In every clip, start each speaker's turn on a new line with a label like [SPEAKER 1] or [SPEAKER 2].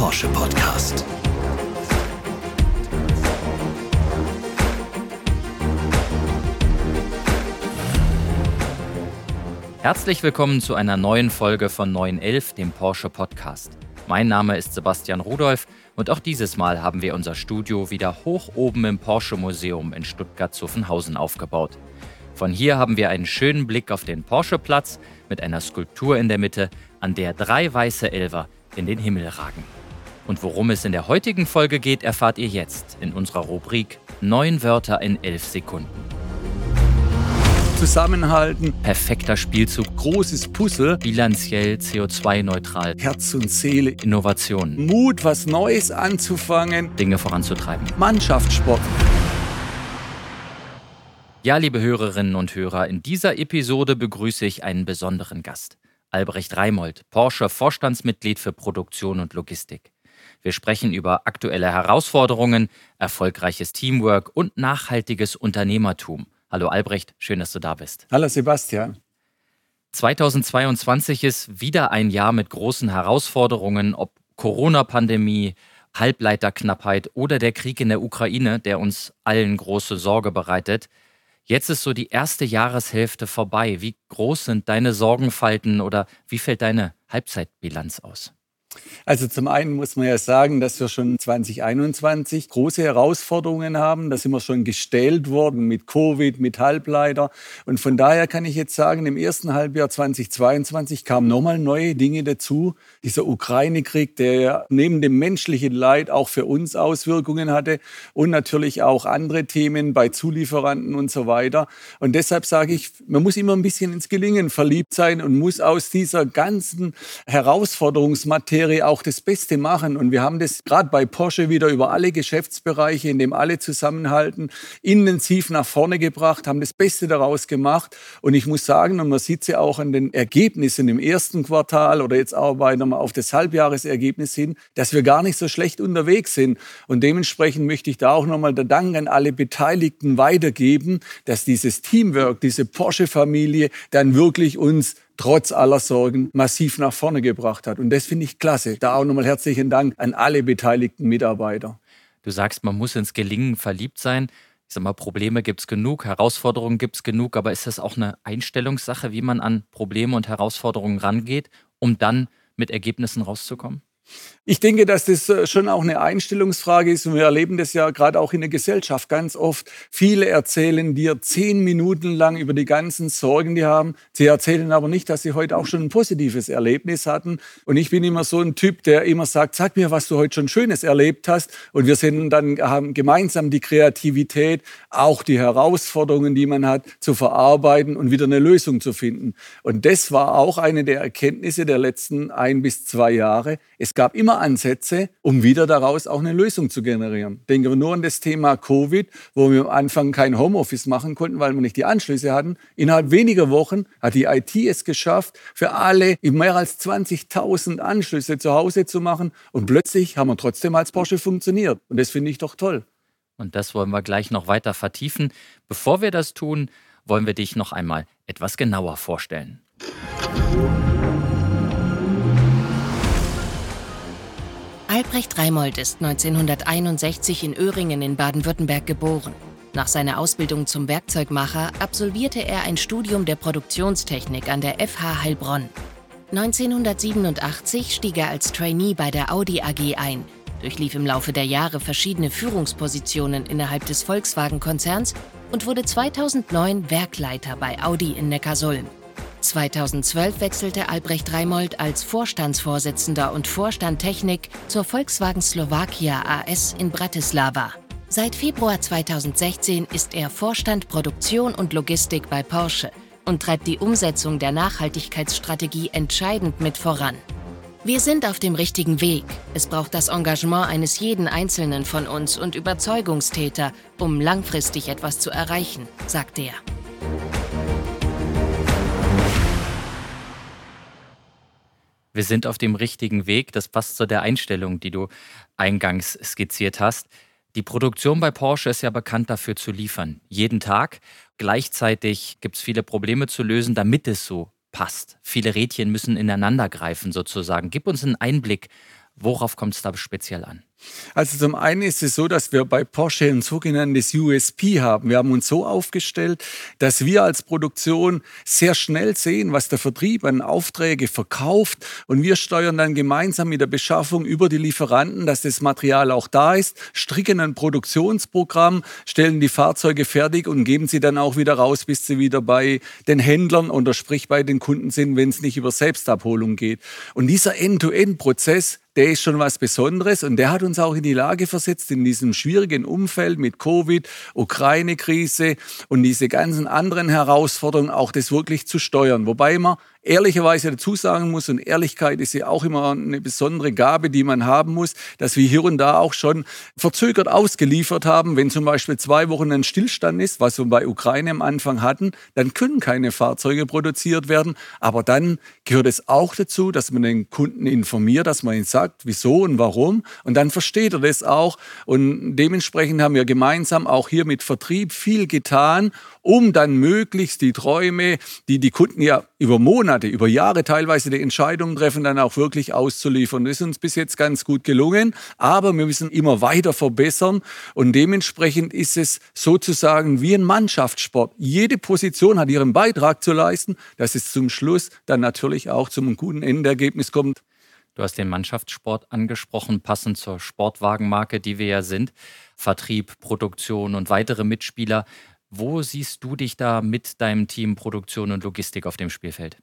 [SPEAKER 1] Porsche Podcast.
[SPEAKER 2] Herzlich willkommen zu einer neuen Folge von 911, dem Porsche Podcast. Mein Name ist Sebastian Rudolph und auch dieses Mal haben wir unser Studio wieder hoch oben im Porsche Museum in Stuttgart-Zuffenhausen aufgebaut. Von hier haben wir einen schönen Blick auf den Porsche-Platz mit einer Skulptur in der Mitte, an der drei weiße Elver in den Himmel ragen. Und worum es in der heutigen Folge geht, erfahrt ihr jetzt in unserer Rubrik Neun Wörter in elf Sekunden.
[SPEAKER 3] Zusammenhalten,
[SPEAKER 2] Perfekter Spielzug,
[SPEAKER 3] großes Puzzle,
[SPEAKER 2] bilanziell CO2-neutral,
[SPEAKER 3] Herz und Seele,
[SPEAKER 2] Innovation,
[SPEAKER 3] Mut, was Neues anzufangen,
[SPEAKER 2] Dinge voranzutreiben.
[SPEAKER 3] Mannschaftssport.
[SPEAKER 2] Ja, liebe Hörerinnen und Hörer, in dieser Episode begrüße ich einen besonderen Gast. Albrecht Reimold, Porsche Vorstandsmitglied für Produktion und Logistik. Wir sprechen über aktuelle Herausforderungen, erfolgreiches Teamwork und nachhaltiges Unternehmertum. Hallo Albrecht, schön, dass du da bist.
[SPEAKER 3] Hallo Sebastian.
[SPEAKER 2] 2022 ist wieder ein Jahr mit großen Herausforderungen, ob Corona-Pandemie, Halbleiterknappheit oder der Krieg in der Ukraine, der uns allen große Sorge bereitet. Jetzt ist so die erste Jahreshälfte vorbei. Wie groß sind deine Sorgenfalten oder wie fällt deine Halbzeitbilanz aus?
[SPEAKER 3] Also zum einen muss man ja sagen, dass wir schon 2021 große Herausforderungen haben. Da sind wir schon gestellt worden mit Covid, mit Halbleiter. Und von daher kann ich jetzt sagen, im ersten Halbjahr 2022 kamen nochmal neue Dinge dazu. Dieser Ukraine-Krieg, der neben dem menschlichen Leid auch für uns Auswirkungen hatte und natürlich auch andere Themen bei Zulieferanten und so weiter. Und deshalb sage ich, man muss immer ein bisschen ins Gelingen verliebt sein und muss aus dieser ganzen Herausforderungsmaterie Serie auch das Beste machen. Und wir haben das gerade bei Porsche wieder über alle Geschäftsbereiche, in dem alle zusammenhalten, intensiv nach vorne gebracht, haben das Beste daraus gemacht. Und ich muss sagen, und man sieht es ja auch an den Ergebnissen im ersten Quartal oder jetzt arbeiten wir auf das Halbjahresergebnis hin, dass wir gar nicht so schlecht unterwegs sind. Und dementsprechend möchte ich da auch nochmal der Dank an alle Beteiligten weitergeben, dass dieses Teamwork, diese Porsche-Familie dann wirklich uns trotz aller Sorgen massiv nach vorne gebracht hat. Und das finde ich klasse. Da auch nochmal herzlichen Dank an alle beteiligten Mitarbeiter.
[SPEAKER 2] Du sagst, man muss ins Gelingen verliebt sein. Ich sag mal, Probleme gibt es genug, Herausforderungen gibt es genug, aber ist das auch eine Einstellungssache, wie man an Probleme und Herausforderungen rangeht, um dann mit Ergebnissen rauszukommen?
[SPEAKER 3] Ich denke, dass das äh, schon auch eine Einstellungsfrage ist und wir erleben das ja gerade auch in der Gesellschaft ganz oft. Viele erzählen dir zehn Minuten lang über die ganzen Sorgen, die haben. Sie erzählen aber nicht, dass sie heute auch schon ein positives Erlebnis hatten. Und ich bin immer so ein Typ, der immer sagt, sag mir, was du heute schon Schönes erlebt hast. Und wir sind dann haben gemeinsam die Kreativität, auch die Herausforderungen, die man hat, zu verarbeiten und wieder eine Lösung zu finden. Und das war auch eine der Erkenntnisse der letzten ein bis zwei Jahre. Es gab immer Ansätze, um wieder daraus auch eine Lösung zu generieren. Denken wir nur an das Thema Covid, wo wir am Anfang kein Homeoffice machen konnten, weil wir nicht die Anschlüsse hatten. Innerhalb weniger Wochen hat die IT es geschafft, für alle mehr als 20.000 Anschlüsse zu Hause zu machen. Und plötzlich haben wir trotzdem als Porsche funktioniert. Und das finde ich doch toll.
[SPEAKER 2] Und das wollen wir gleich noch weiter vertiefen. Bevor wir das tun, wollen wir dich noch einmal etwas genauer vorstellen.
[SPEAKER 4] Albrecht Reimold ist 1961 in Öhringen in Baden-Württemberg geboren. Nach seiner Ausbildung zum Werkzeugmacher absolvierte er ein Studium der Produktionstechnik an der FH Heilbronn. 1987 stieg er als Trainee bei der Audi AG ein, durchlief im Laufe der Jahre verschiedene Führungspositionen innerhalb des Volkswagen-Konzerns und wurde 2009 Werkleiter bei Audi in Neckarsulm. 2012 wechselte Albrecht Reimold als Vorstandsvorsitzender und Vorstand Technik zur Volkswagen Slowakia AS in Bratislava. Seit Februar 2016 ist er Vorstand Produktion und Logistik bei Porsche und treibt die Umsetzung der Nachhaltigkeitsstrategie entscheidend mit voran. Wir sind auf dem richtigen Weg. Es braucht das Engagement eines jeden Einzelnen von uns und Überzeugungstäter, um langfristig etwas zu erreichen, sagt er.
[SPEAKER 2] Wir sind auf dem richtigen Weg. Das passt zu der Einstellung, die du eingangs skizziert hast. Die Produktion bei Porsche ist ja bekannt dafür zu liefern. Jeden Tag. Gleichzeitig gibt es viele Probleme zu lösen, damit es so passt. Viele Rädchen müssen ineinander greifen sozusagen. Gib uns einen Einblick Worauf kommt es da speziell an?
[SPEAKER 3] Also zum einen ist es so, dass wir bei Porsche ein sogenanntes USP haben. Wir haben uns so aufgestellt, dass wir als Produktion sehr schnell sehen, was der Vertrieb an Aufträge verkauft und wir steuern dann gemeinsam mit der Beschaffung über die Lieferanten, dass das Material auch da ist, stricken ein Produktionsprogramm, stellen die Fahrzeuge fertig und geben sie dann auch wieder raus, bis sie wieder bei den Händlern oder sprich bei den Kunden sind, wenn es nicht über Selbstabholung geht. Und dieser End-to-End-Prozess, der ist schon was Besonderes und der hat uns auch in die Lage versetzt, in diesem schwierigen Umfeld mit Covid, Ukraine-Krise und diese ganzen anderen Herausforderungen auch das wirklich zu steuern. Wobei man ehrlicherweise dazu sagen muss, und Ehrlichkeit ist ja auch immer eine besondere Gabe, die man haben muss, dass wir hier und da auch schon verzögert ausgeliefert haben. Wenn zum Beispiel zwei Wochen ein Stillstand ist, was wir bei Ukraine am Anfang hatten, dann können keine Fahrzeuge produziert werden. Aber dann gehört es auch dazu, dass man den Kunden informiert, dass man ihn sagt, wieso und warum. Und dann versteht er das auch. Und dementsprechend haben wir gemeinsam auch hier mit Vertrieb viel getan, um dann möglichst die Träume, die die Kunden ja über Monate, über Jahre teilweise die Entscheidungen treffen, dann auch wirklich auszuliefern. Das ist uns bis jetzt ganz gut gelungen, aber wir müssen immer weiter verbessern und dementsprechend ist es sozusagen wie ein Mannschaftssport. Jede Position hat ihren Beitrag zu leisten, dass es zum Schluss dann natürlich auch zum guten Endergebnis kommt.
[SPEAKER 2] Du hast den Mannschaftssport angesprochen, passend zur Sportwagenmarke, die wir ja sind. Vertrieb, Produktion und weitere Mitspieler. Wo siehst du dich da mit deinem Team Produktion und Logistik auf dem Spielfeld?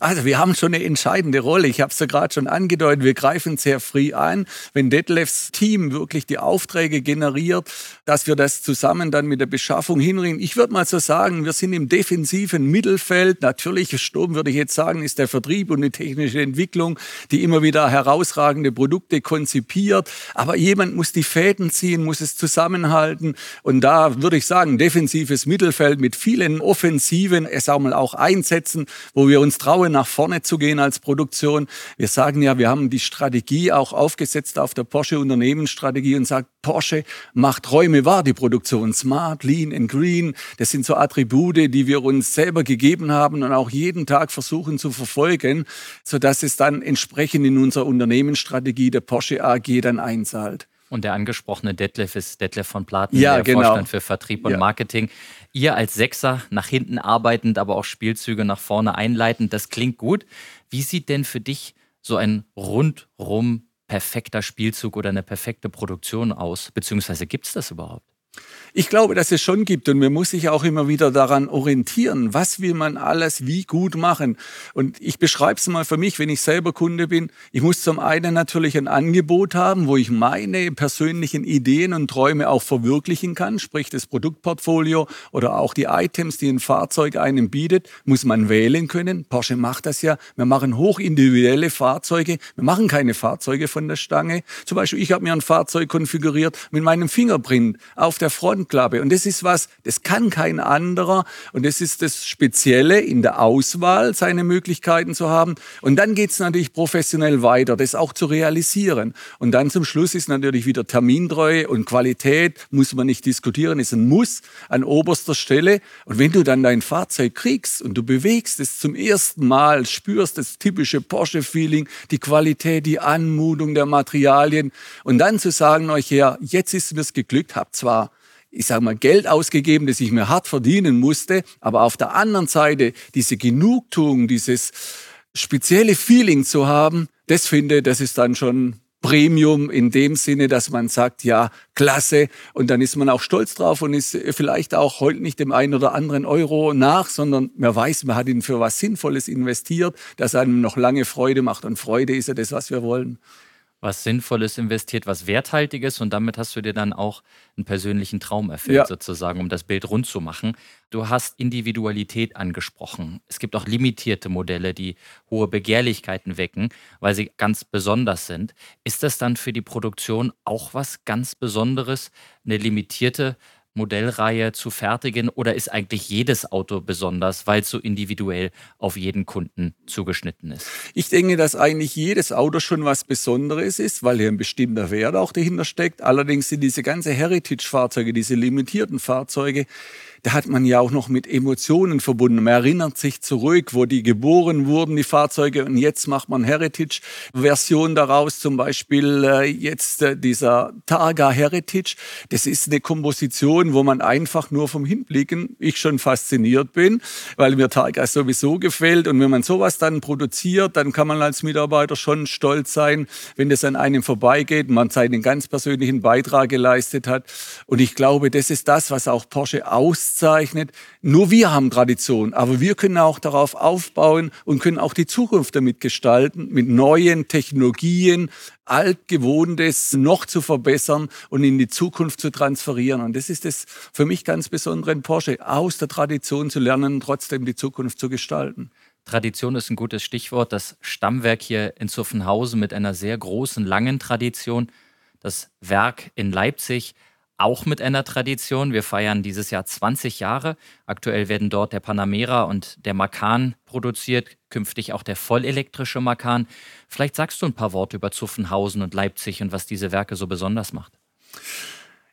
[SPEAKER 3] Also wir haben schon eine entscheidende Rolle. Ich habe es ja gerade schon angedeutet, wir greifen sehr früh ein. Wenn Detlefs Team wirklich die Aufträge generiert, dass wir das zusammen dann mit der Beschaffung hinringen. Ich würde mal so sagen, wir sind im defensiven Mittelfeld. Natürlich, Sturm würde ich jetzt sagen, ist der Vertrieb und die technische Entwicklung, die immer wieder herausragende Produkte konzipiert. Aber jemand muss die Fäden ziehen, muss es zusammenhalten. Und da würde ich sagen, defensives Mittelfeld mit vielen offensiven, es auch mal auch einsetzen, wo wir uns trauen, nach vorne zu gehen als Produktion. Wir sagen ja, wir haben die Strategie auch aufgesetzt auf der Porsche Unternehmensstrategie und sagt, Porsche macht Räume wahr, die Produktion. Smart, Lean and Green. Das sind so Attribute, die wir uns selber gegeben haben und auch jeden Tag versuchen zu verfolgen, sodass es dann entsprechend in unserer Unternehmensstrategie der Porsche AG dann einzahlt.
[SPEAKER 2] Und der angesprochene Detlef ist Detlef von Platen,
[SPEAKER 3] ja,
[SPEAKER 2] der
[SPEAKER 3] genau.
[SPEAKER 2] Vorstand für Vertrieb und ja. Marketing. Ihr als Sechser nach hinten arbeitend, aber auch Spielzüge nach vorne einleitend, das klingt gut. Wie sieht denn für dich so ein rundrum perfekter Spielzug oder eine perfekte Produktion aus? Beziehungsweise gibt es das überhaupt?
[SPEAKER 3] Ich glaube, dass es schon gibt und man muss sich auch immer wieder daran orientieren, was will man alles wie gut machen. Und ich beschreibe es mal für mich, wenn ich selber Kunde bin. Ich muss zum einen natürlich ein Angebot haben, wo ich meine persönlichen Ideen und Träume auch verwirklichen kann, sprich das Produktportfolio oder auch die Items, die ein Fahrzeug einem bietet, muss man wählen können. Porsche macht das ja. Wir machen hochindividuelle Fahrzeuge. Wir machen keine Fahrzeuge von der Stange. Zum Beispiel, ich habe mir ein Fahrzeug konfiguriert mit meinem Fingerprint auf der Frontklappe. Und das ist was, das kann kein anderer. Und das ist das Spezielle in der Auswahl, seine Möglichkeiten zu haben. Und dann geht es natürlich professionell weiter, das auch zu realisieren. Und dann zum Schluss ist natürlich wieder Termintreue und Qualität, muss man nicht diskutieren, ist ein Muss an oberster Stelle. Und wenn du dann dein Fahrzeug kriegst und du bewegst es zum ersten Mal, spürst das typische Porsche-Feeling, die Qualität, die Anmutung der Materialien und dann zu sagen euch her, jetzt ist mir's geglückt, hab zwar ich sage mal, Geld ausgegeben, das ich mir hart verdienen musste, aber auf der anderen Seite diese Genugtuung, dieses spezielle Feeling zu haben, das finde, das ist dann schon Premium in dem Sinne, dass man sagt, ja, klasse. Und dann ist man auch stolz drauf und ist vielleicht auch heute nicht dem einen oder anderen Euro nach, sondern man weiß, man hat ihn für was Sinnvolles investiert, das einem noch lange Freude macht. Und Freude ist ja das, was wir wollen
[SPEAKER 2] was Sinnvolles investiert, was Werthaltiges und damit hast du dir dann auch einen persönlichen Traum erfüllt, ja. sozusagen, um das Bild rund zu machen. Du hast Individualität angesprochen. Es gibt auch limitierte Modelle, die hohe Begehrlichkeiten wecken, weil sie ganz besonders sind. Ist das dann für die Produktion auch was ganz Besonderes, eine limitierte Modellreihe zu fertigen oder ist eigentlich jedes Auto besonders, weil es so individuell auf jeden Kunden zugeschnitten ist?
[SPEAKER 3] Ich denke, dass eigentlich jedes Auto schon was Besonderes ist, weil hier ein bestimmter Wert auch dahinter steckt. Allerdings sind diese ganze Heritage-Fahrzeuge, diese limitierten Fahrzeuge, da hat man ja auch noch mit Emotionen verbunden. Man erinnert sich zurück, wo die geboren wurden, die Fahrzeuge, und jetzt macht man Heritage-Version daraus, zum Beispiel äh, jetzt äh, dieser Targa Heritage. Das ist eine Komposition, wo man einfach nur vom Hinblicken, ich schon fasziniert bin, weil mir Targa sowieso gefällt. Und wenn man sowas dann produziert, dann kann man als Mitarbeiter schon stolz sein, wenn das an einem vorbeigeht, man seinen ganz persönlichen Beitrag geleistet hat. Und ich glaube, das ist das, was auch Porsche auszeichnet. Nur wir haben Tradition, aber wir können auch darauf aufbauen und können auch die Zukunft damit gestalten, mit neuen Technologien, altgewohntes noch zu verbessern und in die Zukunft zu transferieren. Und das ist das für mich ganz Besondere in Porsche, aus der Tradition zu lernen, trotzdem die Zukunft zu gestalten.
[SPEAKER 2] Tradition ist ein gutes Stichwort. Das Stammwerk hier in Zuffenhausen mit einer sehr großen, langen Tradition. Das Werk in Leipzig auch mit einer Tradition. Wir feiern dieses Jahr 20 Jahre. Aktuell werden dort der Panamera und der Macan produziert, künftig auch der vollelektrische Macan. Vielleicht sagst du ein paar Worte über Zuffenhausen und Leipzig und was diese Werke so besonders macht.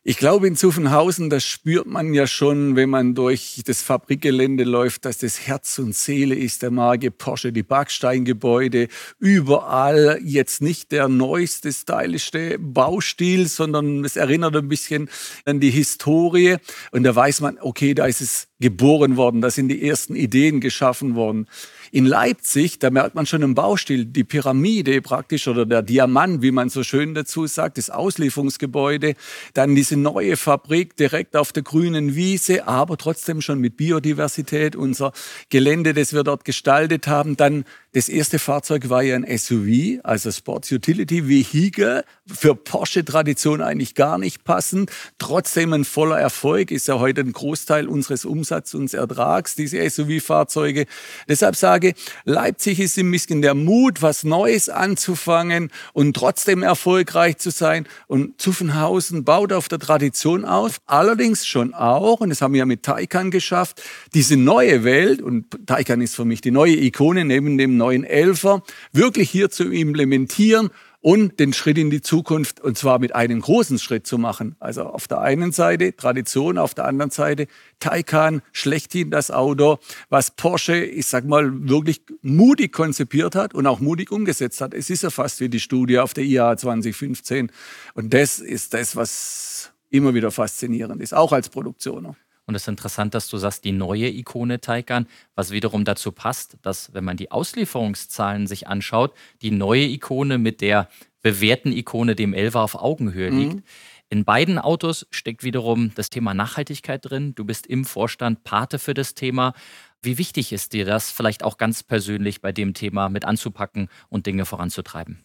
[SPEAKER 3] Ich glaube, in Zuffenhausen, das spürt man ja schon, wenn man durch das Fabrikgelände läuft, dass das Herz und Seele ist der Marke Porsche, die Backsteingebäude, überall jetzt nicht der neueste, stylischste Baustil, sondern es erinnert ein bisschen an die Historie. Und da weiß man, okay, da ist es geboren worden, da sind die ersten Ideen geschaffen worden. In Leipzig, da merkt man schon im Baustil, die Pyramide praktisch oder der Diamant, wie man so schön dazu sagt, das Auslieferungsgebäude, dann diese neue Fabrik direkt auf der grünen Wiese, aber trotzdem schon mit Biodiversität, unser Gelände, das wir dort gestaltet haben, dann das erste Fahrzeug war ja ein SUV, also Sports Utility Vehicle, für Porsche-Tradition eigentlich gar nicht passend. Trotzdem ein voller Erfolg, ist ja heute ein Großteil unseres Umsatzes und Ertrags, diese SUV-Fahrzeuge. Deshalb sage, Leipzig ist ein bisschen der Mut, was Neues anzufangen und trotzdem erfolgreich zu sein. Und Zuffenhausen baut auf der Tradition auf, allerdings schon auch, und das haben wir ja mit Taycan geschafft, diese neue Welt, und Taycan ist für mich die neue Ikone neben dem neuen Elfer wirklich hier zu implementieren und den Schritt in die Zukunft und zwar mit einem großen Schritt zu machen. Also auf der einen Seite Tradition, auf der anderen Seite Taycan, schlechthin das Auto, was Porsche, ich sag mal, wirklich mutig konzipiert hat und auch mutig umgesetzt hat. Es ist ja fast wie die Studie auf der IAA 2015 und das ist das, was immer wieder faszinierend ist, auch als Produktioner.
[SPEAKER 2] Und es ist interessant, dass du sagst, die neue Ikone Taycan, was wiederum dazu passt, dass, wenn man die Auslieferungszahlen sich anschaut, die neue Ikone mit der bewährten Ikone, dem Elva, auf Augenhöhe mhm. liegt. In beiden Autos steckt wiederum das Thema Nachhaltigkeit drin. Du bist im Vorstand Pate für das Thema. Wie wichtig ist dir das, vielleicht auch ganz persönlich bei dem Thema mit anzupacken und Dinge voranzutreiben?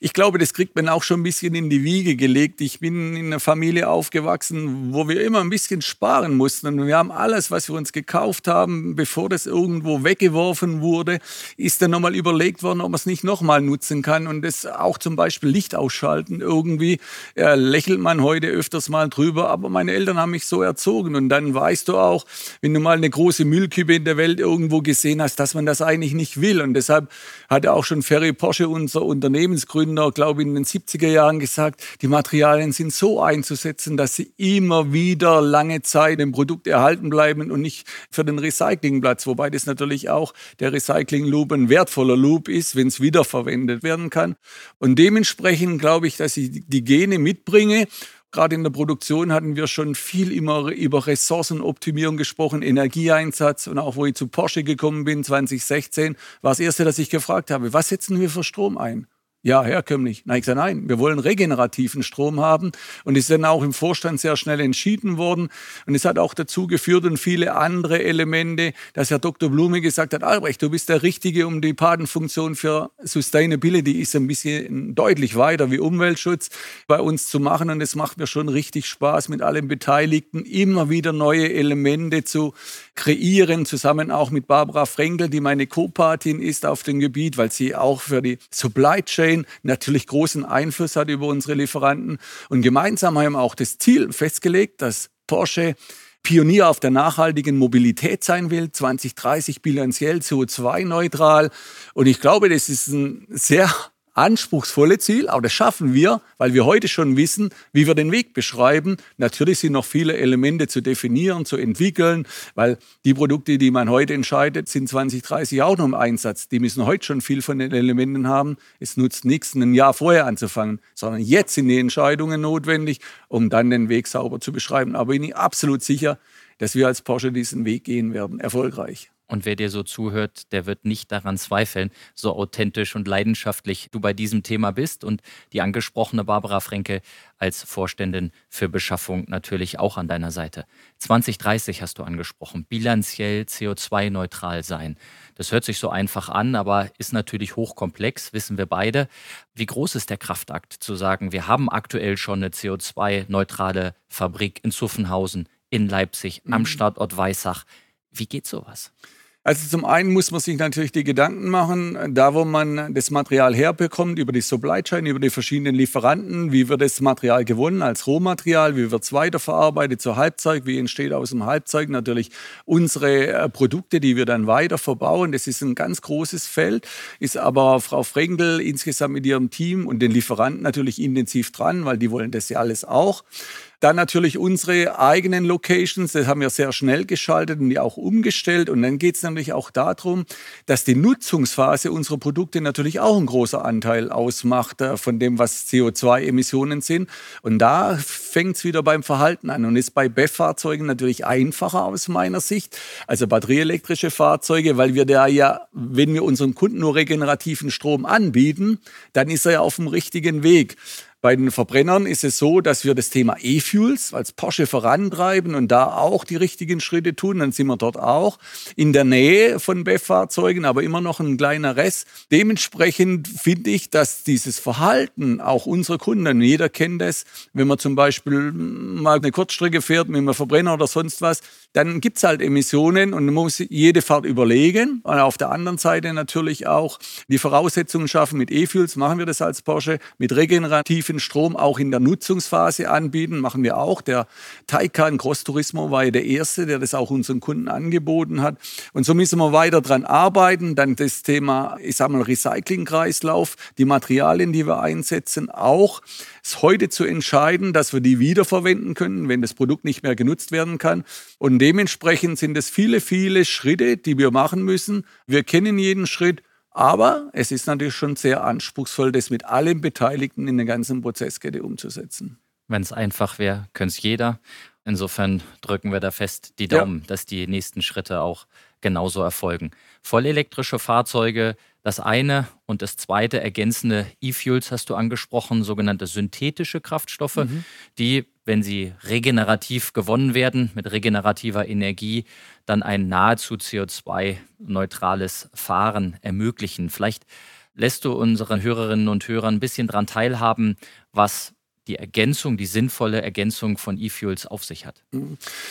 [SPEAKER 3] Ich glaube, das kriegt man auch schon ein bisschen in die Wiege gelegt. Ich bin in einer Familie aufgewachsen, wo wir immer ein bisschen sparen mussten. Und wir haben alles, was wir uns gekauft haben, bevor das irgendwo weggeworfen wurde, ist dann nochmal überlegt worden, ob man es nicht nochmal nutzen kann. Und das auch zum Beispiel Licht ausschalten. Irgendwie äh, lächelt man heute öfters mal drüber. Aber meine Eltern haben mich so erzogen. Und dann weißt du auch, wenn du mal eine große Müllkübe in der Welt irgendwo gesehen hast, dass man das eigentlich nicht will. Und deshalb hatte auch schon Ferry Porsche, unser Unternehmensgründer, Gründer, glaube ich, in den 70er Jahren gesagt, die Materialien sind so einzusetzen, dass sie immer wieder lange Zeit im Produkt erhalten bleiben und nicht für den Recyclingplatz. Wobei das natürlich auch der Recycling-Loop ein wertvoller Loop ist, wenn es wiederverwendet werden kann. Und dementsprechend glaube ich, dass ich die Gene mitbringe. Gerade in der Produktion hatten wir schon viel immer über Ressourcenoptimierung gesprochen, Energieeinsatz. Und auch wo ich zu Porsche gekommen bin, 2016, war das Erste, das ich gefragt habe, was setzen wir für Strom ein? Ja, herkömmlich. Nein, ich sage nein, wir wollen regenerativen Strom haben. Und ist dann auch im Vorstand sehr schnell entschieden worden. Und es hat auch dazu geführt und viele andere Elemente, dass Herr Dr. Blume gesagt hat, Albrecht, du bist der Richtige, um die Patenfunktion für Sustainability ist ein bisschen deutlich weiter wie Umweltschutz bei uns zu machen. Und es macht mir schon richtig Spaß, mit allen Beteiligten immer wieder neue Elemente zu kreieren, zusammen auch mit Barbara Frenkel, die meine Co-Patin ist auf dem Gebiet, weil sie auch für die Supply Chain natürlich großen Einfluss hat über unsere Lieferanten. Und gemeinsam haben wir auch das Ziel festgelegt, dass Porsche Pionier auf der nachhaltigen Mobilität sein will, 2030 bilanziell CO2-neutral. Und ich glaube, das ist ein sehr anspruchsvolle Ziel, aber das schaffen wir, weil wir heute schon wissen, wie wir den Weg beschreiben. Natürlich sind noch viele Elemente zu definieren, zu entwickeln, weil die Produkte, die man heute entscheidet, sind 20, 30 auch noch im Einsatz. Die müssen heute schon viel von den Elementen haben. Es nutzt nichts, ein Jahr vorher anzufangen, sondern jetzt sind die Entscheidungen notwendig, um dann den Weg sauber zu beschreiben. Aber bin ich absolut sicher, dass wir als Porsche diesen Weg gehen werden, erfolgreich.
[SPEAKER 2] Und wer dir so zuhört, der wird nicht daran zweifeln, so authentisch und leidenschaftlich du bei diesem Thema bist und die angesprochene Barbara Frenke als Vorständin für Beschaffung natürlich auch an deiner Seite. 2030 hast du angesprochen, bilanziell CO2-neutral sein. Das hört sich so einfach an, aber ist natürlich hochkomplex, wissen wir beide. Wie groß ist der Kraftakt zu sagen, wir haben aktuell schon eine CO2-neutrale Fabrik in Zuffenhausen, in Leipzig, am mhm. Standort Weissach. Wie geht sowas?
[SPEAKER 3] Also zum einen muss man sich natürlich die Gedanken machen, da wo man das Material herbekommt, über die Supply Chain, über die verschiedenen Lieferanten, wie wird das Material gewonnen als Rohmaterial, wie wird es weiterverarbeitet zur Halbzeug, wie entsteht aus dem Halbzeug natürlich unsere äh, Produkte, die wir dann weiter verbauen. Das ist ein ganz großes Feld, ist aber Frau Frenkel insgesamt mit ihrem Team und den Lieferanten natürlich intensiv dran, weil die wollen das ja alles auch. Dann natürlich unsere eigenen Locations, das haben wir sehr schnell geschaltet und die auch umgestellt. Und dann geht es natürlich auch darum, dass die Nutzungsphase unserer Produkte natürlich auch ein großer Anteil ausmacht äh, von dem, was CO2-Emissionen sind. Und da fängt es wieder beim Verhalten an und ist bei BEF-Fahrzeugen natürlich einfacher aus meiner Sicht, also batterieelektrische Fahrzeuge, weil wir da ja, wenn wir unseren Kunden nur regenerativen Strom anbieten, dann ist er ja auf dem richtigen Weg. Bei den Verbrennern ist es so, dass wir das Thema E-Fuels als Porsche vorantreiben und da auch die richtigen Schritte tun. Dann sind wir dort auch in der Nähe von BEF-Fahrzeugen, aber immer noch ein kleiner Rest. Dementsprechend finde ich, dass dieses Verhalten auch unserer Kunden, jeder kennt es, wenn man zum Beispiel mal eine Kurzstrecke fährt mit einem Verbrenner oder sonst was, dann gibt es halt Emissionen und man muss jede Fahrt überlegen. Und auf der anderen Seite natürlich auch die Voraussetzungen schaffen mit E-Fuels, machen wir das als Porsche, mit regenerativ alternativen Strom auch in der Nutzungsphase anbieten. Machen wir auch. Der Taycan Cross Turismo war ja der erste, der das auch unseren Kunden angeboten hat. Und so müssen wir weiter dran arbeiten. Dann das Thema, ich sag mal, Recyclingkreislauf, die Materialien, die wir einsetzen, auch heute zu entscheiden, dass wir die wiederverwenden können, wenn das Produkt nicht mehr genutzt werden kann. Und dementsprechend sind es viele, viele Schritte, die wir machen müssen. Wir kennen jeden Schritt aber es ist natürlich schon sehr anspruchsvoll, das mit allen Beteiligten in der ganzen Prozesskette umzusetzen.
[SPEAKER 2] Wenn es einfach wäre, könnte es jeder. Insofern drücken wir da fest die Daumen, ja. dass die nächsten Schritte auch genauso erfolgen. Vollelektrische Fahrzeuge, das eine und das zweite ergänzende E-Fuels hast du angesprochen, sogenannte synthetische Kraftstoffe, mhm. die, wenn sie regenerativ gewonnen werden, mit regenerativer Energie, dann ein nahezu CO2-neutrales Fahren ermöglichen. Vielleicht lässt du unseren Hörerinnen und Hörern ein bisschen daran teilhaben, was die Ergänzung, die sinnvolle Ergänzung von E-Fuels auf sich hat.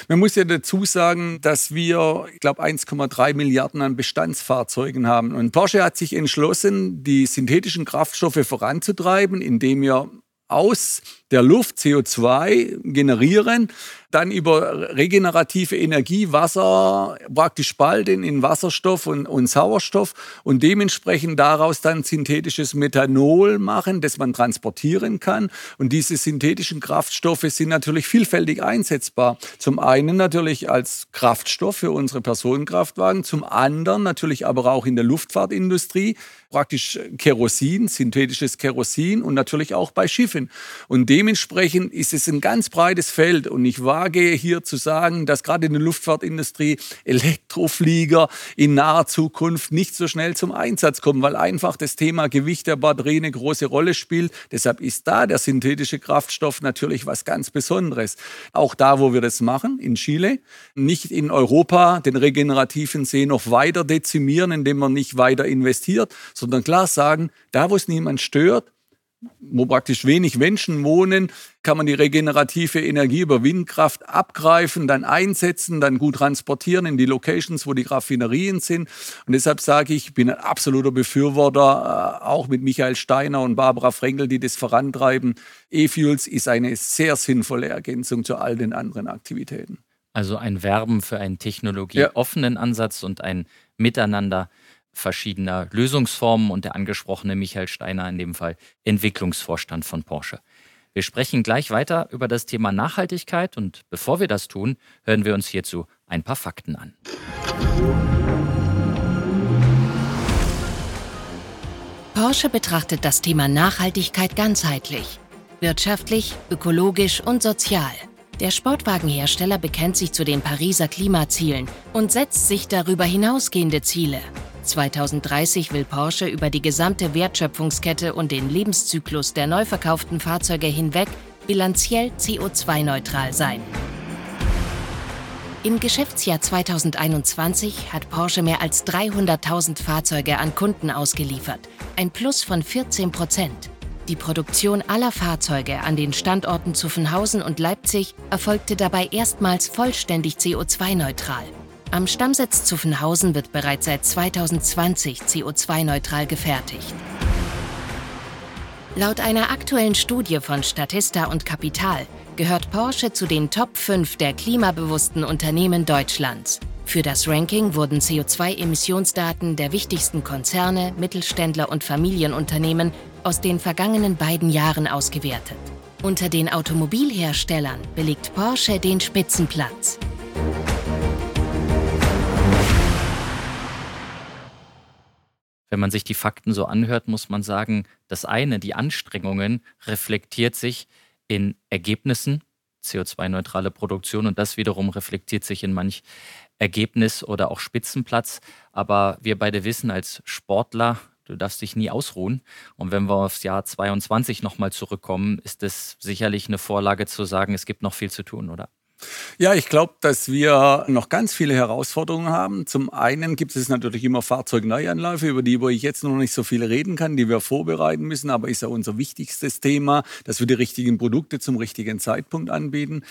[SPEAKER 3] Man muss ja dazu sagen, dass wir, ich glaube, 1,3 Milliarden an Bestandsfahrzeugen haben. Und Porsche hat sich entschlossen, die synthetischen Kraftstoffe voranzutreiben, indem wir aus der Luft CO2 generieren, dann über regenerative Energie Wasser praktisch spalten in Wasserstoff und, und Sauerstoff und dementsprechend daraus dann synthetisches Methanol machen, das man transportieren kann. Und diese synthetischen Kraftstoffe sind natürlich vielfältig einsetzbar. Zum einen natürlich als Kraftstoff für unsere Personenkraftwagen, zum anderen natürlich aber auch in der Luftfahrtindustrie, praktisch Kerosin, synthetisches Kerosin und natürlich auch bei Schiffen. Und dementsprechend ist es ein ganz breites Feld und ich wage hier zu sagen, dass gerade in der Luftfahrtindustrie Elektroflieger in naher Zukunft nicht so schnell zum Einsatz kommen, weil einfach das Thema Gewicht der Batterie eine große Rolle spielt. Deshalb ist da der synthetische Kraftstoff natürlich was ganz Besonderes. Auch da, wo wir das machen, in Chile, nicht in Europa den regenerativen See noch weiter dezimieren, indem man nicht weiter investiert, sondern klar sagen, da, wo es niemand stört, wo praktisch wenig Menschen wohnen, kann man die regenerative Energie über Windkraft abgreifen, dann einsetzen, dann gut transportieren in die Locations, wo die Raffinerien sind. Und deshalb sage ich, ich bin ein absoluter Befürworter, äh, auch mit Michael Steiner und Barbara Frenkel, die das vorantreiben. E-Fuels ist eine sehr sinnvolle Ergänzung zu all den anderen Aktivitäten.
[SPEAKER 2] Also ein Werben für einen technologieoffenen ja. Ansatz und ein Miteinander verschiedener Lösungsformen und der angesprochene Michael Steiner in dem Fall Entwicklungsvorstand von Porsche. Wir sprechen gleich weiter über das Thema Nachhaltigkeit und bevor wir das tun, hören wir uns hierzu ein paar Fakten an.
[SPEAKER 4] Porsche betrachtet das Thema Nachhaltigkeit ganzheitlich. Wirtschaftlich, ökologisch und sozial. Der Sportwagenhersteller bekennt sich zu den Pariser Klimazielen und setzt sich darüber hinausgehende Ziele. 2030 will Porsche über die gesamte Wertschöpfungskette und den Lebenszyklus der neu verkauften Fahrzeuge hinweg bilanziell CO2-neutral sein. Im Geschäftsjahr 2021 hat Porsche mehr als 300.000 Fahrzeuge an Kunden ausgeliefert, ein Plus von 14 Prozent. Die Produktion aller Fahrzeuge an den Standorten Zuffenhausen und Leipzig erfolgte dabei erstmals vollständig CO2-neutral. Am Stammsitz Zuffenhausen wird bereits seit 2020 CO2-neutral gefertigt. Laut einer aktuellen Studie von Statista und Kapital gehört Porsche zu den Top 5 der klimabewussten Unternehmen Deutschlands. Für das Ranking wurden CO2-Emissionsdaten der wichtigsten Konzerne, Mittelständler und Familienunternehmen aus den vergangenen beiden Jahren ausgewertet. Unter den Automobilherstellern belegt Porsche den Spitzenplatz.
[SPEAKER 2] Wenn man sich die Fakten so anhört, muss man sagen, das eine, die Anstrengungen, reflektiert sich in Ergebnissen, CO2-neutrale Produktion, und das wiederum reflektiert sich in manch Ergebnis oder auch Spitzenplatz. Aber wir beide wissen als Sportler, du darfst dich nie ausruhen. Und wenn wir aufs Jahr 22 nochmal zurückkommen, ist es sicherlich eine Vorlage zu sagen, es gibt noch viel zu tun, oder?
[SPEAKER 3] Ja, ich glaube, dass wir noch ganz viele Herausforderungen haben. Zum einen gibt es natürlich immer Fahrzeugneuanläufe, über die ich jetzt noch nicht so viel reden kann, die wir vorbereiten müssen, aber ist ja unser wichtigstes Thema, dass wir die richtigen Produkte zum richtigen Zeitpunkt anbieten.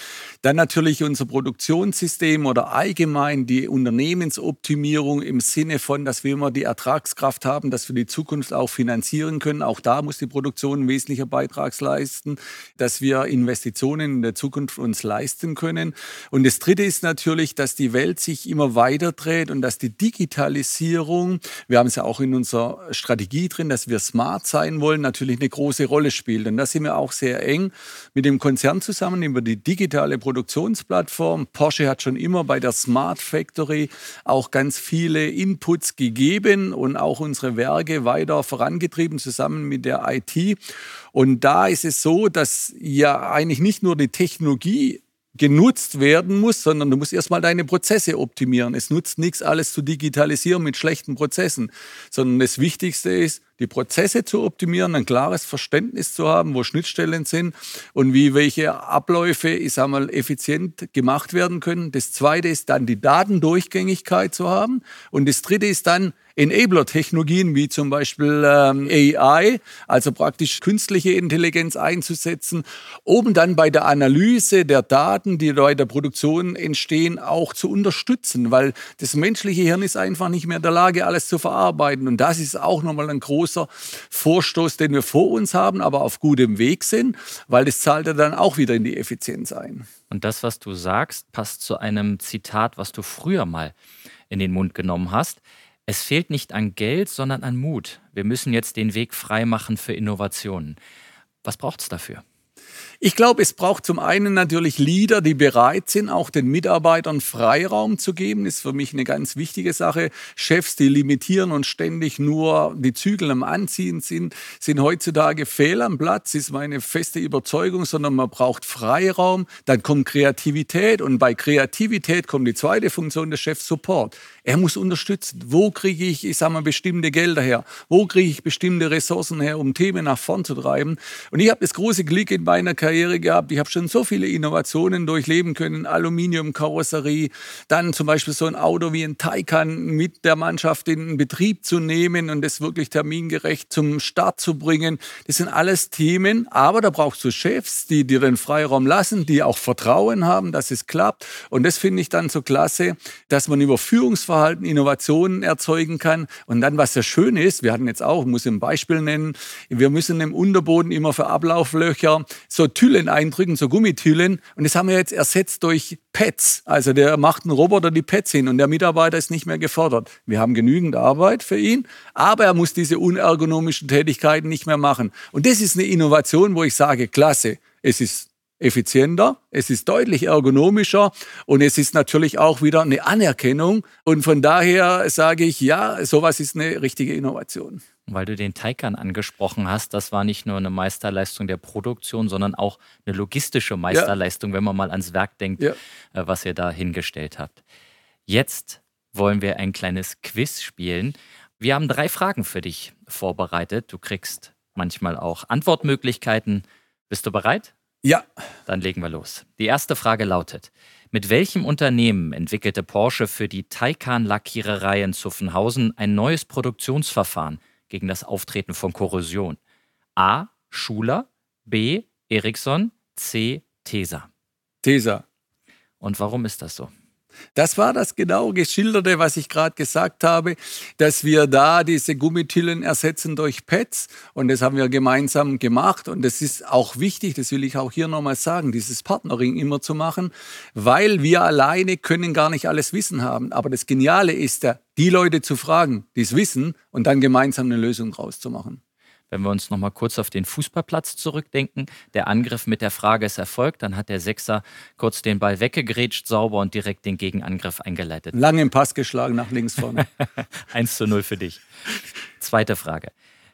[SPEAKER 3] Dann natürlich unser Produktionssystem oder allgemein die Unternehmensoptimierung im Sinne von, dass wir immer die Ertragskraft haben, dass wir die Zukunft auch finanzieren können. Auch da muss die Produktion ein wesentlicher Beitrag leisten, dass wir Investitionen in der Zukunft uns leisten können können. Und das Dritte ist natürlich, dass die Welt sich immer weiter dreht und dass die Digitalisierung, wir haben es ja auch in unserer Strategie drin, dass wir smart sein wollen, natürlich eine große Rolle spielt. Und da sind wir auch sehr eng mit dem Konzern zusammen über die digitale Produktionsplattform. Porsche hat schon immer bei der Smart Factory auch ganz viele Inputs gegeben und auch unsere Werke weiter vorangetrieben zusammen mit der IT. Und da ist es so, dass ja eigentlich nicht nur die Technologie genutzt werden muss, sondern du musst erstmal deine Prozesse optimieren. Es nutzt nichts, alles zu digitalisieren mit schlechten Prozessen, sondern das Wichtigste ist, die Prozesse zu optimieren, ein klares Verständnis zu haben, wo Schnittstellen sind und wie welche Abläufe, ich sag mal, effizient gemacht werden können. Das zweite ist dann die Datendurchgängigkeit zu haben. Und das dritte ist dann, Enabler-Technologien wie zum Beispiel ähm, AI, also praktisch künstliche Intelligenz einzusetzen, um dann bei der Analyse der Daten, die bei der Produktion entstehen, auch zu unterstützen, weil das menschliche Hirn ist einfach nicht mehr in der Lage, alles zu verarbeiten. Und das ist auch nochmal ein großer Vorstoß, den wir vor uns haben, aber auf gutem Weg sind, weil das zahlt ja dann auch wieder in die Effizienz ein.
[SPEAKER 2] Und das, was du sagst, passt zu einem Zitat, was du früher mal in den Mund genommen hast. Es fehlt nicht an Geld, sondern an Mut. Wir müssen jetzt den Weg freimachen für Innovationen. Was braucht es dafür?
[SPEAKER 3] Ich glaube, es braucht zum einen natürlich Leader, die bereit sind, auch den Mitarbeitern Freiraum zu geben. Das ist für mich eine ganz wichtige Sache. Chefs, die limitieren und ständig nur die Zügel am Anziehen sind, sind heutzutage fehl am Platz, ist meine feste Überzeugung, sondern man braucht Freiraum. Dann kommt Kreativität und bei Kreativität kommt die zweite Funktion des Chefs Support. Er muss unterstützen. Wo kriege ich, ich sage mal, bestimmte Gelder her? Wo kriege ich bestimmte Ressourcen her, um Themen nach vorn zu treiben? Und ich habe das große Glück in meiner Karriere gehabt. Ich habe schon so viele Innovationen durchleben können. Aluminiumkarosserie, dann zum Beispiel so ein Auto wie ein Taycan mit der Mannschaft in Betrieb zu nehmen und das wirklich termingerecht zum Start zu bringen. Das sind alles Themen, aber da brauchst du Chefs, die dir den Freiraum lassen, die auch Vertrauen haben, dass es klappt. Und das finde ich dann so klasse, dass man über Führungsverhalten Kaufverhalten Innovationen erzeugen kann. Und dann, was sehr schön ist, wir hatten jetzt auch, muss ein Beispiel nennen, wir müssen im Unterboden immer für Ablauflöcher so Tüllen eindrücken, so Gummitüllen. Und das haben wir jetzt ersetzt durch Pets. Also der macht einen Roboter die Pets hin und der Mitarbeiter ist nicht mehr gefordert. Wir haben genügend Arbeit für ihn, aber er muss diese unergonomischen Tätigkeiten nicht mehr machen. Und das ist eine Innovation, wo ich sage, klasse. Es ist effizienter, es ist deutlich ergonomischer und es ist natürlich auch wieder eine Anerkennung. Und von daher sage ich, ja, sowas ist eine richtige Innovation.
[SPEAKER 2] Weil du den Taycan angesprochen hast, das war nicht nur eine Meisterleistung der Produktion, sondern auch eine logistische Meisterleistung, ja. wenn man mal ans Werk denkt, ja. Äh, was ihr da hingestellt habt. Jetzt wollen wir ein kleines Quiz spielen. Wir haben drei Fragen für dich vorbereitet. Du kriegst manchmal auch Antwortmöglichkeiten. Bist du bereit?
[SPEAKER 3] Ja.
[SPEAKER 2] Dann legen wir los. Die erste Frage lautet: Mit welchem Unternehmen entwickelte Porsche für die Taycan-Lackiererei in Zuffenhausen ein neues Produktionsverfahren gegen das Auftreten von Korrosion? A. Schuler, B. Ericsson, C. Tesa.
[SPEAKER 3] Tesa.
[SPEAKER 2] Und warum ist das so?
[SPEAKER 3] Das war das genau geschilderte, was ich gerade gesagt habe, dass wir da diese Gummitillen ersetzen durch Pads und das haben wir gemeinsam gemacht und das ist auch wichtig, das will ich auch hier nochmal sagen, dieses Partnering immer zu machen, weil wir alleine können gar nicht alles Wissen haben. Aber das Geniale ist ja, die Leute zu fragen, die es wissen und dann gemeinsam eine Lösung rauszumachen.
[SPEAKER 2] Wenn wir uns noch mal kurz auf den Fußballplatz zurückdenken, der Angriff mit der Frage ist erfolgt, dann hat der Sechser kurz den Ball weggegrätscht, sauber und direkt den Gegenangriff eingeleitet.
[SPEAKER 3] Lange im Pass geschlagen nach links vorne.
[SPEAKER 2] 1 zu 0 für dich. Zweite Frage.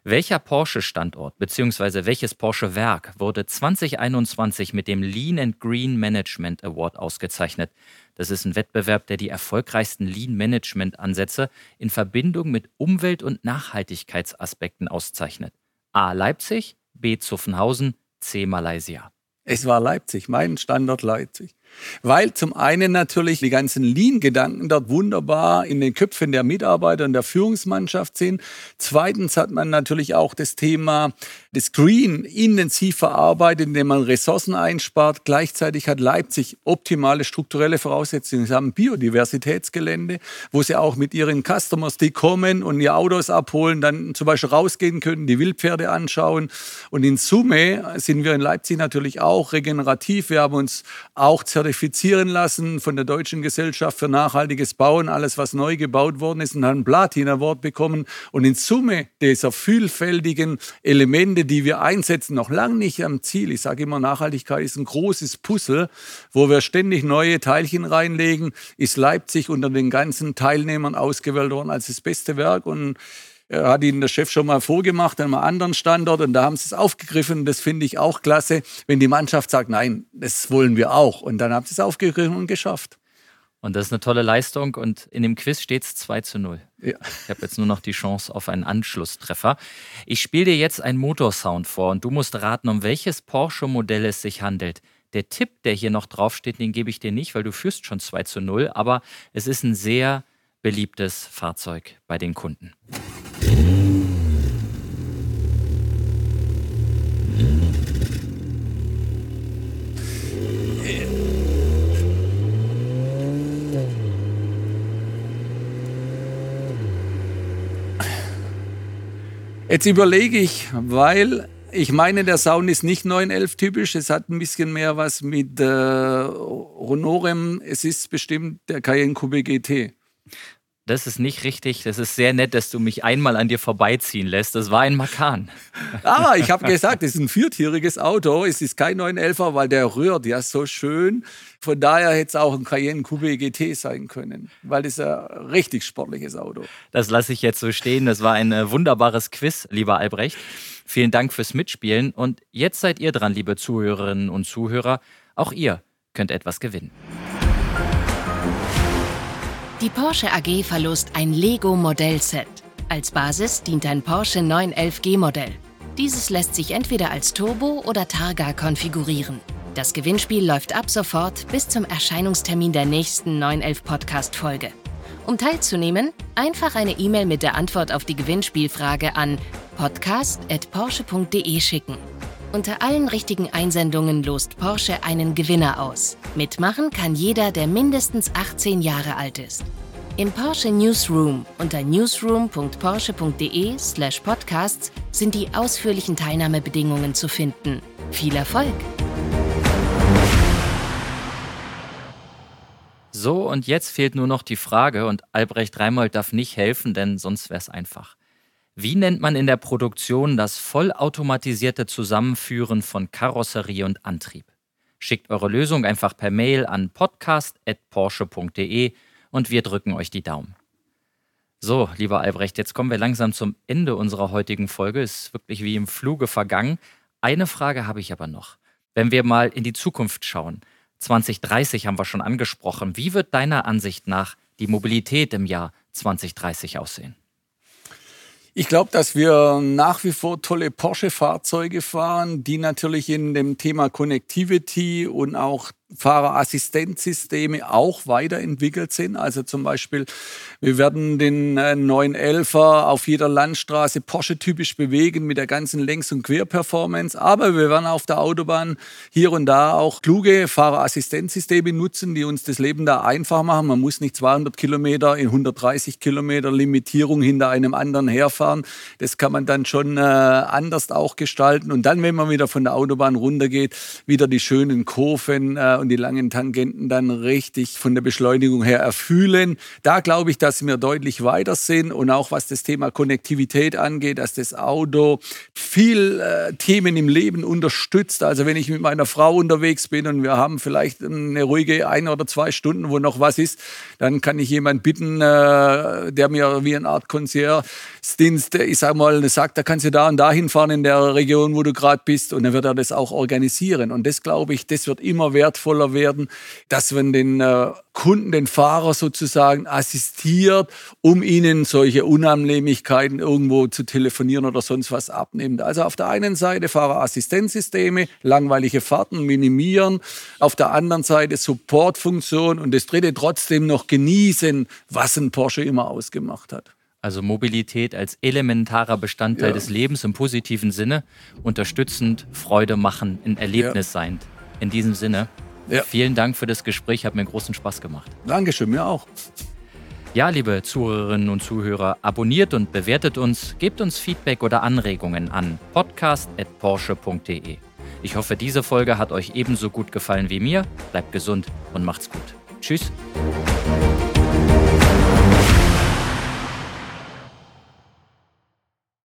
[SPEAKER 2] Welcher Porsche-Standort bzw. welches Porsche-Werk wurde 2021 mit dem Lean and Green Management Award ausgezeichnet? Das ist ein Wettbewerb, der die erfolgreichsten Lean-Management-Ansätze in Verbindung mit Umwelt- und Nachhaltigkeitsaspekten auszeichnet. A. Leipzig, B. Zuffenhausen, C. Malaysia.
[SPEAKER 3] Es war Leipzig, mein Standort Leipzig. Weil zum einen natürlich die ganzen Lean-Gedanken dort wunderbar in den Köpfen der Mitarbeiter und der Führungsmannschaft sind. Zweitens hat man natürlich auch das Thema des Green intensiv verarbeitet, indem man Ressourcen einspart. Gleichzeitig hat Leipzig optimale strukturelle Voraussetzungen. Sie haben ein Biodiversitätsgelände, wo sie auch mit ihren Customers, die kommen und ihr Autos abholen, dann zum Beispiel rausgehen können, die Wildpferde anschauen. Und in Summe sind wir in Leipzig natürlich auch regenerativ. Wir haben uns auch zertifizieren lassen von der Deutschen Gesellschaft für nachhaltiges Bauen, alles was neu gebaut worden ist, und haben ein Platin Award bekommen. Und in Summe dieser vielfältigen Elemente, die wir einsetzen, noch lange nicht am Ziel. Ich sage immer, Nachhaltigkeit ist ein großes Puzzle, wo wir ständig neue Teilchen reinlegen, ist Leipzig unter den ganzen Teilnehmern ausgewählt worden als das beste Werk. Und hat ihnen der Chef schon mal vorgemacht an einem anderen Standort und da haben sie es aufgegriffen. Das finde ich auch klasse, wenn die Mannschaft sagt, nein, das wollen wir auch. Und dann haben sie es aufgegriffen und geschafft.
[SPEAKER 2] Und das ist eine tolle Leistung und in dem Quiz steht es 2 zu 0. Ja. Ich habe jetzt nur noch die Chance auf einen Anschlusstreffer. Ich spiele dir jetzt einen Motorsound vor und du musst raten, um welches Porsche-Modell es sich handelt. Der Tipp, der hier noch draufsteht, den gebe ich dir nicht, weil du führst schon 2 zu 0, aber es ist ein sehr beliebtes Fahrzeug bei den Kunden.
[SPEAKER 3] Jetzt überlege ich, weil ich meine, der Sound ist nicht 911 typisch. Es hat ein bisschen mehr was mit äh, Honorem. Es ist bestimmt der Cayenne Coupe GT.
[SPEAKER 2] Das ist nicht richtig. Das ist sehr nett, dass du mich einmal an dir vorbeiziehen lässt. Das war ein Makan.
[SPEAKER 3] Ah, ich habe gesagt, es ist ein viertieriges Auto. Es ist kein 911er, weil der rührt ja so schön. Von daher hätte es auch ein Cayenne Coupe GT sein können, weil das ist ein richtig sportliches Auto.
[SPEAKER 2] Das lasse ich jetzt so stehen. Das war ein äh, wunderbares Quiz, lieber Albrecht. Vielen Dank fürs Mitspielen. Und jetzt seid ihr dran, liebe Zuhörerinnen und Zuhörer. Auch ihr könnt etwas gewinnen.
[SPEAKER 4] Die Porsche AG verlost ein Lego-Modellset. Als Basis dient ein Porsche 911G Modell. Dieses lässt sich entweder als Turbo oder Targa konfigurieren. Das Gewinnspiel läuft ab sofort bis zum Erscheinungstermin der nächsten 911 Podcast-Folge. Um teilzunehmen, einfach eine E-Mail mit der Antwort auf die Gewinnspielfrage an podcast.porsche.de schicken. Unter allen richtigen Einsendungen lost Porsche einen Gewinner aus. Mitmachen kann jeder, der mindestens 18 Jahre alt ist. Im Porsche Newsroom unter newsroom.porsche.de/podcasts sind die ausführlichen Teilnahmebedingungen zu finden. Viel Erfolg!
[SPEAKER 2] So, und jetzt fehlt nur noch die Frage, und Albrecht Reimold darf nicht helfen, denn sonst wäre es einfach. Wie nennt man in der Produktion das vollautomatisierte Zusammenführen von Karosserie und Antrieb? Schickt eure Lösung einfach per Mail an podcast.porsche.de und wir drücken euch die Daumen. So, lieber Albrecht, jetzt kommen wir langsam zum Ende unserer heutigen Folge. Ist wirklich wie im Fluge vergangen. Eine Frage habe ich aber noch. Wenn wir mal in die Zukunft schauen, 2030 haben wir schon angesprochen. Wie wird deiner Ansicht nach die Mobilität im Jahr 2030 aussehen?
[SPEAKER 3] Ich glaube, dass wir nach wie vor tolle Porsche-Fahrzeuge fahren, die natürlich in dem Thema Connectivity und auch Fahrerassistenzsysteme auch weiterentwickelt sind. Also zum Beispiel, wir werden den äh, 911er auf jeder Landstraße Porsche-typisch bewegen mit der ganzen Längs- und Querperformance. Aber wir werden auf der Autobahn hier und da auch kluge Fahrerassistenzsysteme nutzen, die uns das Leben da einfach machen. Man muss nicht 200 Kilometer in 130 Kilometer Limitierung hinter einem anderen herfahren. Das kann man dann schon äh, anders auch gestalten. Und dann, wenn man wieder von der Autobahn runtergeht, wieder die schönen Kurven äh, und die langen Tangenten dann richtig von der Beschleunigung her erfühlen. Da glaube ich, dass wir deutlich weiter sind und auch was das Thema Konnektivität angeht, dass das Auto viel äh, Themen im Leben unterstützt. Also wenn ich mit meiner Frau unterwegs bin und wir haben vielleicht eine ruhige ein oder zwei Stunden, wo noch was ist, dann kann ich jemanden bitten, äh, der mir wie eine Art Concierge-Dienst, ich sag mal, sagt, da kannst du da und da hinfahren in der Region, wo du gerade bist und dann wird er das auch organisieren. Und das glaube ich, das wird immer wertvoller wertvoller werden, dass man den äh, Kunden, den Fahrer sozusagen assistiert, um ihnen solche Unannehmlichkeiten irgendwo zu telefonieren oder sonst was abnimmt. Also auf der einen Seite Fahrerassistenzsysteme, langweilige Fahrten minimieren, auf der anderen Seite Supportfunktion und das dritte trotzdem noch genießen, was ein Porsche immer ausgemacht hat.
[SPEAKER 2] Also Mobilität als elementarer Bestandteil ja. des Lebens im positiven Sinne, unterstützend, Freude machen, ein Erlebnis ja. sein. In diesem Sinne, ja. Vielen Dank für das Gespräch, hat mir großen Spaß gemacht.
[SPEAKER 3] Dankeschön, mir auch.
[SPEAKER 2] Ja, liebe Zuhörerinnen und Zuhörer, abonniert und bewertet uns, gebt uns Feedback oder Anregungen an podcast.porsche.de. Ich hoffe, diese Folge hat euch ebenso gut gefallen wie mir. Bleibt gesund und macht's gut. Tschüss.